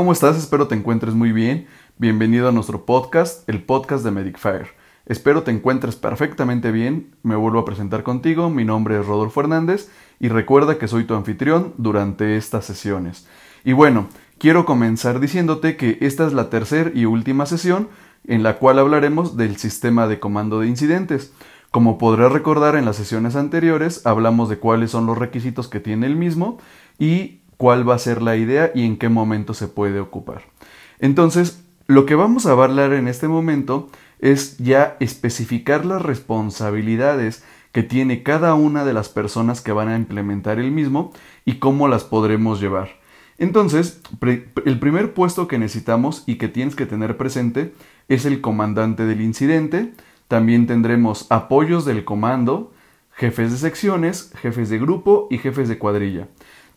¿cómo estás? Espero te encuentres muy bien. Bienvenido a nuestro podcast, el podcast de MedicFire. Espero te encuentres perfectamente bien. Me vuelvo a presentar contigo. Mi nombre es Rodolfo Hernández y recuerda que soy tu anfitrión durante estas sesiones. Y bueno, quiero comenzar diciéndote que esta es la tercera y última sesión en la cual hablaremos del sistema de comando de incidentes. Como podrás recordar en las sesiones anteriores, hablamos de cuáles son los requisitos que tiene el mismo y cuál va a ser la idea y en qué momento se puede ocupar. Entonces, lo que vamos a hablar en este momento es ya especificar las responsabilidades que tiene cada una de las personas que van a implementar el mismo y cómo las podremos llevar. Entonces, el primer puesto que necesitamos y que tienes que tener presente es el comandante del incidente. También tendremos apoyos del comando, jefes de secciones, jefes de grupo y jefes de cuadrilla.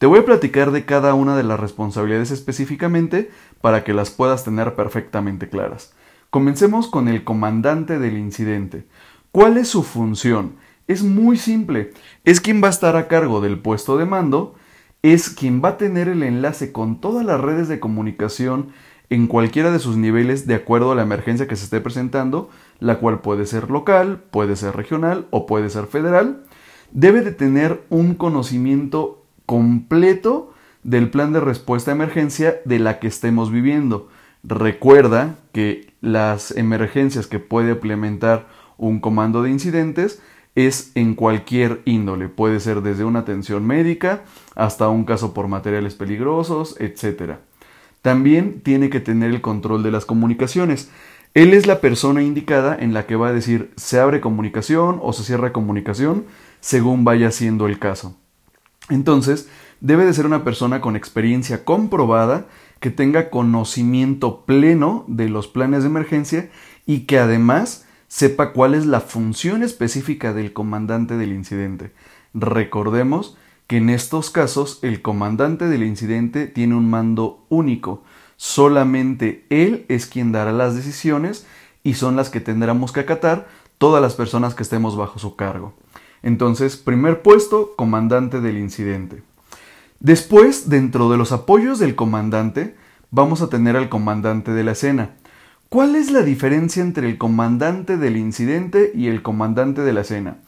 Te voy a platicar de cada una de las responsabilidades específicamente para que las puedas tener perfectamente claras. Comencemos con el comandante del incidente. ¿Cuál es su función? Es muy simple. Es quien va a estar a cargo del puesto de mando, es quien va a tener el enlace con todas las redes de comunicación en cualquiera de sus niveles de acuerdo a la emergencia que se esté presentando, la cual puede ser local, puede ser regional o puede ser federal. Debe de tener un conocimiento completo del plan de respuesta a emergencia de la que estemos viviendo. Recuerda que las emergencias que puede implementar un comando de incidentes es en cualquier índole, puede ser desde una atención médica hasta un caso por materiales peligrosos, etc. También tiene que tener el control de las comunicaciones. Él es la persona indicada en la que va a decir se abre comunicación o se cierra comunicación según vaya siendo el caso. Entonces, debe de ser una persona con experiencia comprobada, que tenga conocimiento pleno de los planes de emergencia y que además sepa cuál es la función específica del comandante del incidente. Recordemos que en estos casos el comandante del incidente tiene un mando único. Solamente él es quien dará las decisiones y son las que tendremos que acatar todas las personas que estemos bajo su cargo. Entonces, primer puesto, comandante del incidente. Después, dentro de los apoyos del comandante, vamos a tener al comandante de la escena. ¿Cuál es la diferencia entre el comandante del incidente y el comandante de la escena?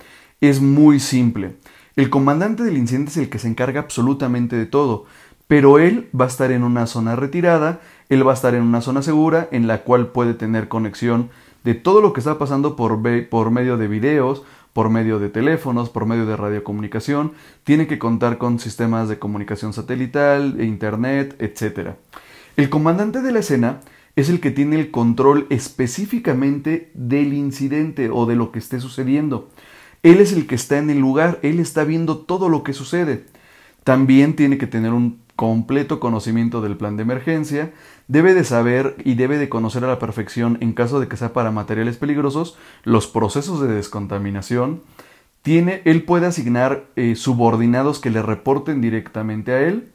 Es muy simple. El comandante del incidente es el que se encarga absolutamente de todo, pero él va a estar en una zona retirada, él va a estar en una zona segura en la cual puede tener conexión de todo lo que está pasando por, por medio de videos, por medio de teléfonos, por medio de radiocomunicación, tiene que contar con sistemas de comunicación satelital, e internet, etc. El comandante de la escena es el que tiene el control específicamente del incidente o de lo que esté sucediendo. Él es el que está en el lugar, él está viendo todo lo que sucede. También tiene que tener un completo conocimiento del plan de emergencia, debe de saber y debe de conocer a la perfección, en caso de que sea para materiales peligrosos, los procesos de descontaminación. Tiene, él puede asignar eh, subordinados que le reporten directamente a él.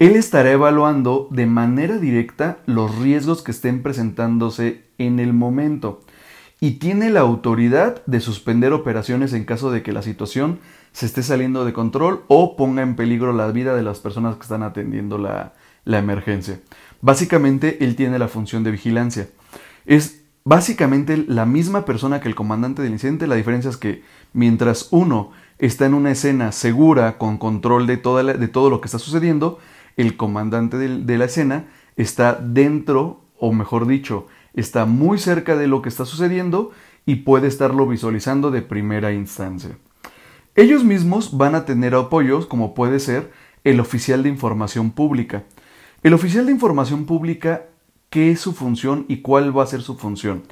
Él estará evaluando de manera directa los riesgos que estén presentándose en el momento y tiene la autoridad de suspender operaciones en caso de que la situación se esté saliendo de control o ponga en peligro la vida de las personas que están atendiendo la, emergencia. Básicamente, él tiene la función de vigilancia. Es básicamente la misma persona que el comandante del incidente. La diferencia es que mientras uno está en una escena segura, con control de, toda de todo lo que está sucediendo, el comandante de la escena está dentro, o mejor dicho, está muy cerca de lo que está sucediendo y puede estarlo visualizando de primera instancia. Ellos mismos van a tener apoyos como puede ser el oficial de información pública. El oficial de información pública, ¿qué es su función y cuál va a ser su función?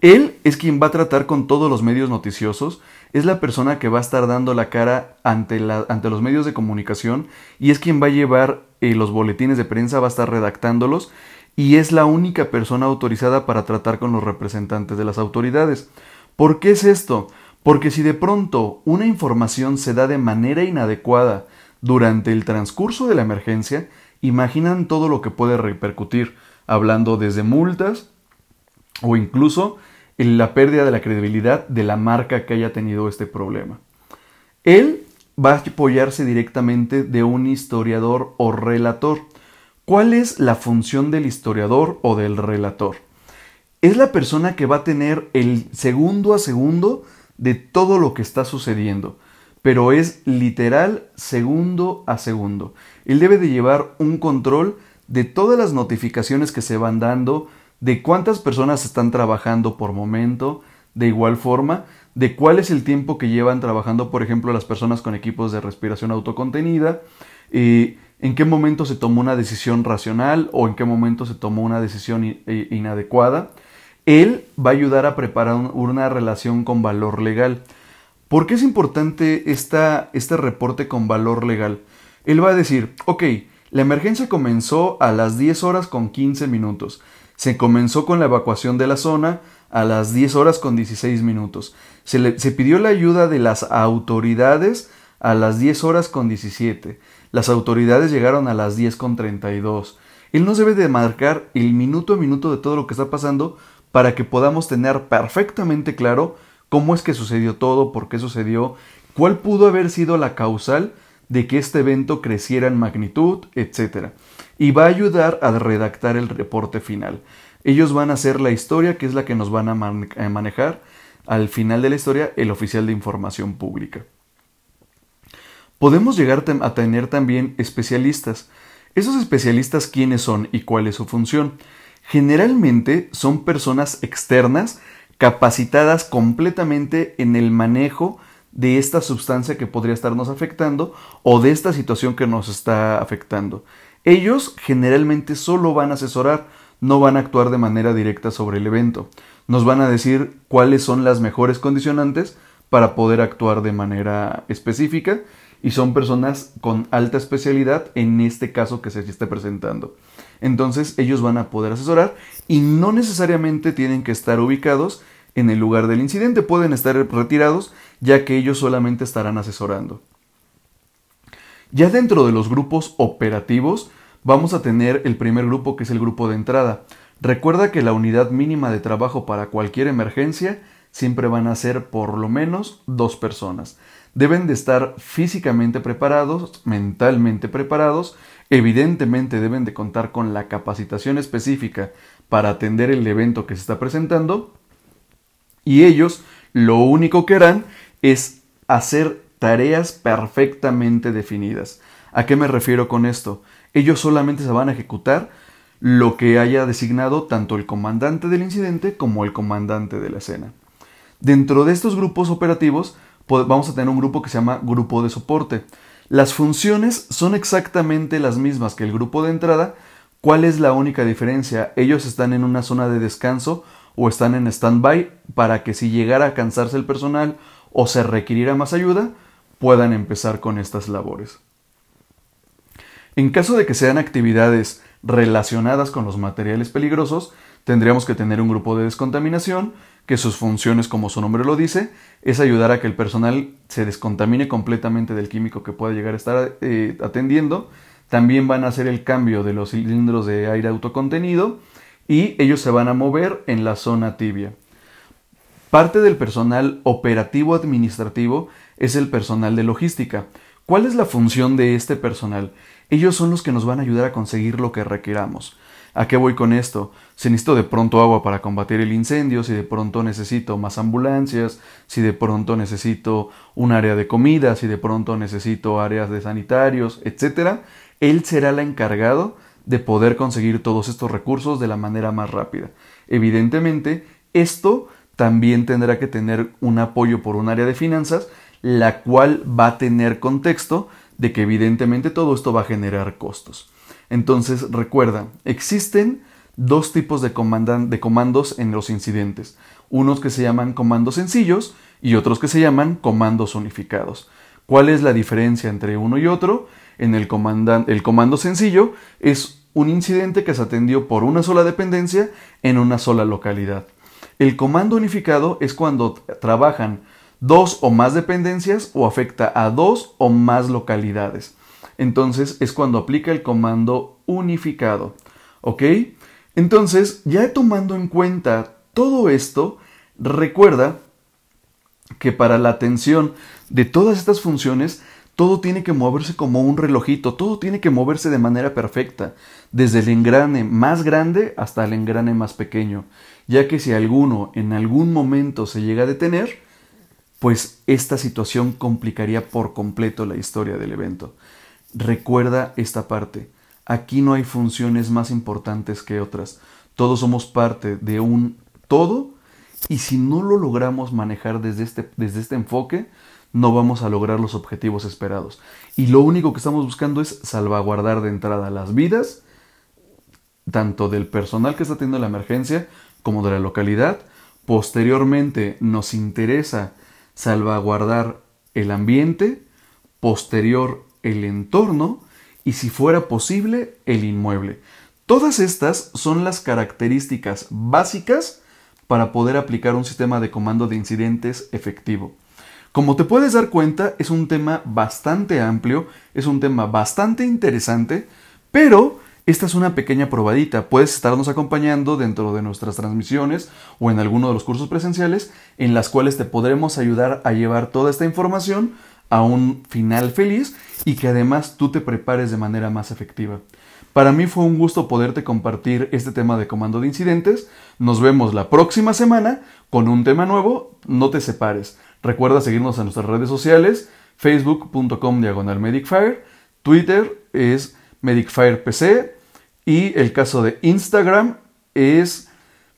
Él es quien va a tratar con todos los medios noticiosos, es la persona que va a estar dando la cara ante, los medios de comunicación y es quien va a llevar eh, los boletines de prensa, va a estar redactándolos y es la única persona autorizada para tratar con los representantes de las autoridades. ¿Por qué es esto? Porque si de pronto una información se da de manera inadecuada durante el transcurso de la emergencia, imaginan todo lo que puede repercutir, hablando desde multas o incluso en la pérdida de la credibilidad de la marca que haya tenido este problema. Él va a apoyarse directamente de un historiador o relator. ¿Cuál es la función del historiador o del relator? Es la persona que va a tener el segundo a segundo de todo lo que está sucediendo, pero es literal segundo a segundo. Él debe de llevar un control de todas las notificaciones que se van dando, de cuántas personas están trabajando por momento, de igual forma, de cuál es el tiempo que llevan trabajando, por ejemplo, las personas con equipos de respiración autocontenida, eh, en qué momento se tomó una decisión racional o en qué momento se tomó una decisión eh, inadecuada. Él va a ayudar a preparar una relación con valor legal. ¿Por qué es importante este reporte con valor legal? Él va a decir, ok, la emergencia comenzó a las 10 horas con 15 minutos. Se comenzó con la evacuación de la zona a las 10 horas con 16 minutos. Se, se pidió la ayuda de las autoridades a las 10 horas con 17. Las autoridades llegaron a las 10 con 32. Él nos debe de marcar el minuto a minuto de todo lo que está pasando para que podamos tener perfectamente claro cómo es que sucedió todo, por qué sucedió, cuál pudo haber sido la causal de que este evento creciera en magnitud, etc y va a ayudar a redactar el reporte final. Ellos van a hacer la historia, que es la que nos van a, manejar al final de la historia el oficial de información pública. Podemos llegar a tener también especialistas. ¿Esos especialistas quiénes son y cuál es su función? Generalmente son personas externas capacitadas completamente en el manejo de esta sustancia que podría estarnos afectando o de esta situación que nos está afectando. Ellos generalmente solo van a asesorar, no van a actuar de manera directa sobre el evento. Nos van a decir cuáles son las mejores condicionantes para poder actuar de manera específica y son personas con alta especialidad en este caso que se esté presentando. Entonces ellos van a poder asesorar y no necesariamente tienen que estar ubicados en el lugar del incidente, pueden estar retirados ya que ellos solamente estarán asesorando. Ya dentro de los grupos operativos vamos a tener el primer grupo que es el grupo de entrada. Recuerda que la unidad mínima de trabajo para cualquier emergencia siempre van a ser por lo menos dos personas. Deben de estar físicamente preparados, mentalmente preparados, evidentemente deben de contar con la capacitación específica para atender el evento que se está presentando y ellos lo único que harán es hacer tareas perfectamente definidas. ¿A qué me refiero con esto? Ellos solamente se van a ejecutar lo que haya designado tanto el comandante del incidente como el comandante de la escena. Dentro de estos grupos operativos vamos a tener un grupo que se llama grupo de soporte. Las funciones son exactamente las mismas que el grupo de entrada. ¿Cuál es la única diferencia? Ellos están en una zona de descanso o están en stand-by para que si llegara a cansarse el personal o se requiriera más ayuda, puedan empezar con estas labores. En caso de que sean actividades relacionadas con los materiales peligrosos, tendríamos que tener un grupo de descontaminación, que sus funciones, como su nombre lo dice, es ayudar a que el personal se descontamine completamente del químico que pueda llegar a estar eh, atendiendo. También van a hacer el cambio de los cilindros de aire autocontenido y ellos se van a mover en la zona tibia. Parte del personal operativo administrativo es el personal de logística. ¿Cuál es la función de este personal? Ellos son los que nos van a ayudar a conseguir lo que requeramos. ¿A qué voy con esto? Si necesito de pronto agua para combatir el incendio, si de pronto necesito más ambulancias, si de pronto necesito un área de comida, si de pronto necesito áreas de sanitarios, etc., él será el encargado de poder conseguir todos estos recursos de la manera más rápida. Evidentemente, esto también tendrá que tener un apoyo por un área de finanzas la cual va a tener contexto de que evidentemente todo esto va a generar costos. Entonces recuerda, existen dos tipos de, de comandos en los incidentes, unos que se llaman comandos sencillos y otros que se llaman comandos unificados. ¿Cuál es la diferencia entre uno y otro? En el, el comando sencillo es un incidente que se atendió por una sola dependencia en una sola localidad. El comando unificado es cuando trabajan dos o más dependencias o afecta a dos o más localidades. Entonces es cuando aplica el comando unificado. ¿Ok? Entonces, ya tomando en cuenta todo esto, recuerda que para la atención de todas estas funciones, todo tiene que moverse como un relojito, todo tiene que moverse de manera perfecta, desde el engrane más grande hasta el engrane más pequeño, ya que si alguno en algún momento se llega a detener, pues esta situación complicaría por completo la historia del evento. Recuerda esta parte, aquí no hay funciones más importantes que otras, todos somos parte de un todo y si no lo logramos manejar desde este, desde este enfoque, no vamos a lograr los objetivos esperados. Y lo único que estamos buscando es salvaguardar de entrada las vidas, tanto del personal que está teniendo la emergencia como de la localidad. Posteriormente nos interesa salvaguardar el ambiente, posterior el entorno y si fuera posible el inmueble. Todas estas son las características básicas para poder aplicar un sistema de comando de incidentes efectivo. Como te puedes dar cuenta, es un tema bastante amplio, es un tema bastante interesante, pero esta es una pequeña probadita. Puedes estarnos acompañando dentro de nuestras transmisiones o en alguno de los cursos presenciales en las cuales te podremos ayudar a llevar toda esta información a un final feliz y que además tú te prepares de manera más efectiva. Para mí fue un gusto poderte compartir este tema de comando de incidentes. Nos vemos la próxima semana con un tema nuevo. No te separes. Recuerda seguirnos en nuestras redes sociales, facebook.com diagonal medicfire, Twitter es medicfirepc y el caso de Instagram es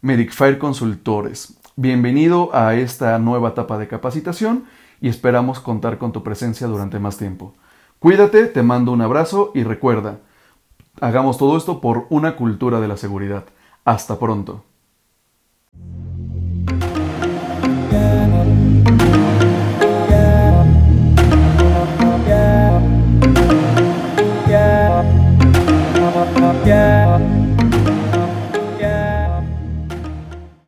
medicfire consultores. Bienvenido a esta nueva etapa de capacitación y esperamos contar con tu presencia durante más tiempo. Cuídate, te mando un abrazo y recuerda, hagamos todo esto por una cultura de la seguridad. Hasta pronto.